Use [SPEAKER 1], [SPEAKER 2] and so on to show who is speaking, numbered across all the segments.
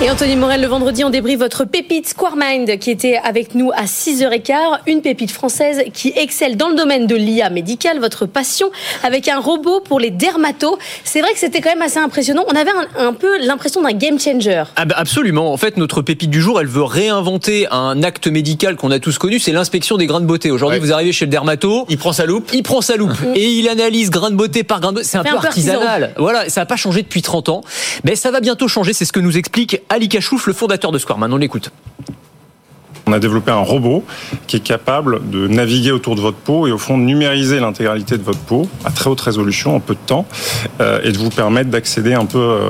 [SPEAKER 1] Et Anthony Morel, le vendredi, on débriefe votre pépite SquareMind qui était avec nous à 6h15. Une pépite française qui excelle dans le domaine de l'IA médicale, votre passion, avec un robot pour les dermatos. C'est vrai que c'était quand même assez impressionnant. On avait un, un peu l'impression d'un game changer.
[SPEAKER 2] Ah bah absolument. En fait, notre pépite du jour, elle veut réinventer un acte médical qu'on a tous connu, c'est l'inspection des grains de beauté. Aujourd'hui,
[SPEAKER 3] Ouais.
[SPEAKER 2] vous arrivez chez le dermato,
[SPEAKER 3] Il prend sa loupe.
[SPEAKER 2] il prend sa loupe et il analyse grain de beauté par grain de beauté. C'est un peu
[SPEAKER 1] un peu artisan.
[SPEAKER 2] artisanal. Voilà, ça n'a pas changé depuis 30 ans. Mais ça va bientôt changer, c'est ce que nous explique Ali Kachouf, le fondateur de Squareman. On l'écoute.
[SPEAKER 4] On a développé un robot qui est capable de naviguer autour de votre peau et au fond de numériser l'intégralité de votre peau à très haute résolution en peu de temps euh, et de vous permettre d'accéder un peu euh,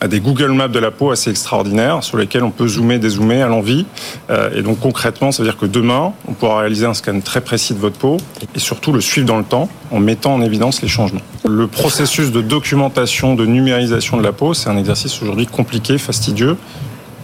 [SPEAKER 4] à des Google Maps de la peau assez extraordinaires sur lesquels on peut zoomer, dézoomer à l'envie. Euh, et donc concrètement, ça veut dire que demain, on pourra réaliser un scan très précis de votre peau et surtout le suivre dans le temps en mettant en évidence les changements. Le processus de documentation, de numérisation de la peau, c'est un exercice aujourd'hui compliqué, fastidieux,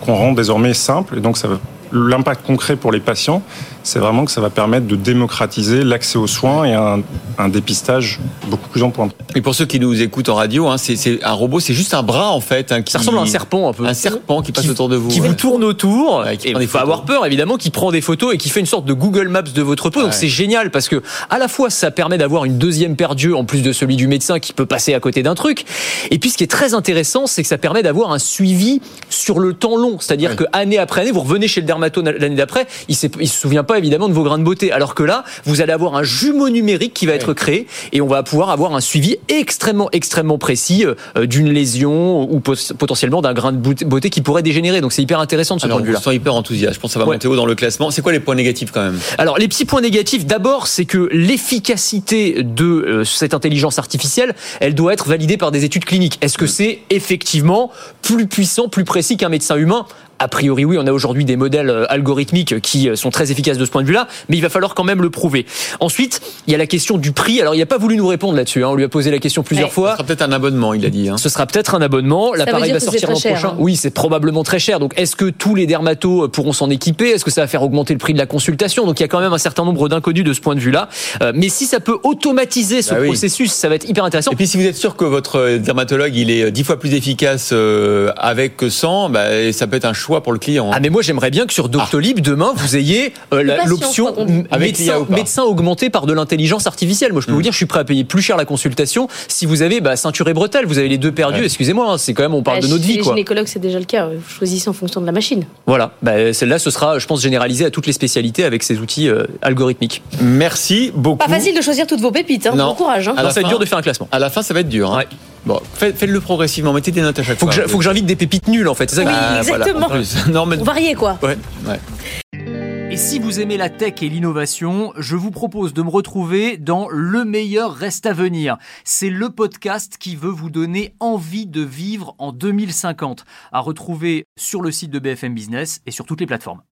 [SPEAKER 4] qu'on rend désormais simple. Et donc, ça va l'impact concret pour les patients, c'est vraiment que ça va permettre de démocratiser l'accès aux soins et un, un dépistage beaucoup plus en pointe.
[SPEAKER 3] Et pour ceux qui nous écoutent en radio, hein, c'est- un robot, c'est juste un bras en fait. hein, qui-
[SPEAKER 2] Ça ressemble à un serpent un peu.
[SPEAKER 3] Un serpent qui passe autour de vous.
[SPEAKER 2] qui
[SPEAKER 3] ouais.
[SPEAKER 2] vous tourne autour.
[SPEAKER 3] Ouais,
[SPEAKER 2] il faut avoir peur, évidemment, qui prend des photos et qui fait une sorte de Google Maps de votre peau. Donc c'est génial parce que à la fois ça permet d'avoir une deuxième paire d'yeux en plus de celui du médecin qui peut passer à côté d'un truc. Et puis ce qui est très intéressant, c'est que ça permet d'avoir un suivi sur le temps long. C'est-à-dire
[SPEAKER 3] Ouais.
[SPEAKER 2] que année après année, vous revenez chez le l'année d'après, il ne se souvient pas évidemment de vos grains de beauté. Alors que là, vous allez avoir un jumeau numérique qui va être créé et on va pouvoir avoir un suivi extrêmement, extrêmement précis euh, d'une lésion ou potentiellement d'un grain de beauté- qui pourrait dégénérer. Donc c'est hyper intéressant de ce
[SPEAKER 3] Alors,
[SPEAKER 2] point de vue-là.
[SPEAKER 3] hyper enthousiaste. Je pense que ça va
[SPEAKER 2] Ouais.
[SPEAKER 3] monter haut dans le classement. C'est quoi les points négatifs quand même?
[SPEAKER 2] Alors, les petits points négatifs, d'abord, c'est que l'efficacité de euh, cette intelligence artificielle, elle doit être validée par des études cliniques. Est-ce que c'est effectivement plus puissant, plus précis qu'un médecin humain? A priori, oui, on a aujourd'hui des modèles euh, algorithmiques qui euh, sont très efficaces de ce point de vue-là, mais il va falloir quand même le prouver. Ensuite, il y a la question du prix. Alors, il n'a pas voulu nous répondre là-dessus. hein. On lui a posé la question plusieurs
[SPEAKER 1] Ouais.
[SPEAKER 2] Fois.
[SPEAKER 3] sera peut-être un abonnement, il a dit. hein.
[SPEAKER 2] Ce sera peut-être un abonnement. L'appareil va sortir l'an prochain.
[SPEAKER 1] hein.
[SPEAKER 2] Oui, c'est probablement très cher. Donc, est-ce que tous les dermatos pourront s'en équiper? Est-ce que ça va faire augmenter le prix de la consultation? Donc, il y a quand même un certain nombre d'inconnus de ce point de vue-là. Euh, mais si ça peut automatiser ce
[SPEAKER 3] Bah oui.
[SPEAKER 2] processus, ça va être hyper intéressant.
[SPEAKER 3] Et puis si vous êtes sûr que votre euh, dermatologue il est dix fois plus efficace euh, avec que sans, bah, ça peut être un choix pour le client. hein.
[SPEAKER 2] Ah mais moi j'aimerais bien que sur Doctolib demain vous ayez euh, l'option médecin, médecin augmenté par de l'intelligence artificielle. Moi je peux vous dire je suis prêt à payer plus cher la consultation si vous avez bah, ceinture et bretelles, vous avez les deux perdus.
[SPEAKER 3] Ouais.
[SPEAKER 2] Excusez-moi, hein, c'est quand même on parle
[SPEAKER 1] Bah,
[SPEAKER 2] de notre
[SPEAKER 1] chez
[SPEAKER 2] vie
[SPEAKER 1] les
[SPEAKER 2] quoi.
[SPEAKER 1] gynécologues, c'est déjà le cas. Vous choisissez en fonction de la machine.
[SPEAKER 2] Voilà, bah, celle-là ce sera je pense généralisé à toutes les spécialités avec ces outils euh, algorithmiques.
[SPEAKER 3] Merci beaucoup.
[SPEAKER 1] Pas facile de choisir toutes vos pépites. Hein.
[SPEAKER 3] Non.
[SPEAKER 1] Bon courage. Hein.
[SPEAKER 2] Alors, ça va être dur de faire un classement.
[SPEAKER 3] À la fin, ça va être dur. hein.
[SPEAKER 2] Ouais.
[SPEAKER 3] Bon, faites- faites-le progressivement. Mettez des notes à chaque
[SPEAKER 2] Faut que
[SPEAKER 3] fois.
[SPEAKER 2] faut que j'invite des pépites nulles en fait. C'est ça
[SPEAKER 1] Oui,
[SPEAKER 2] que-
[SPEAKER 3] voilà,
[SPEAKER 1] exactement.
[SPEAKER 3] en plus. Non, mais-
[SPEAKER 1] Vous variez quoi.
[SPEAKER 3] Ouais, ouais.
[SPEAKER 5] Et si vous aimez la tech et l'innovation, je vous propose de me retrouver dans Le meilleur reste à venir. C'est le podcast qui veut vous donner envie de vivre en 2050, à retrouver sur le site de BFM Business et sur toutes les plateformes.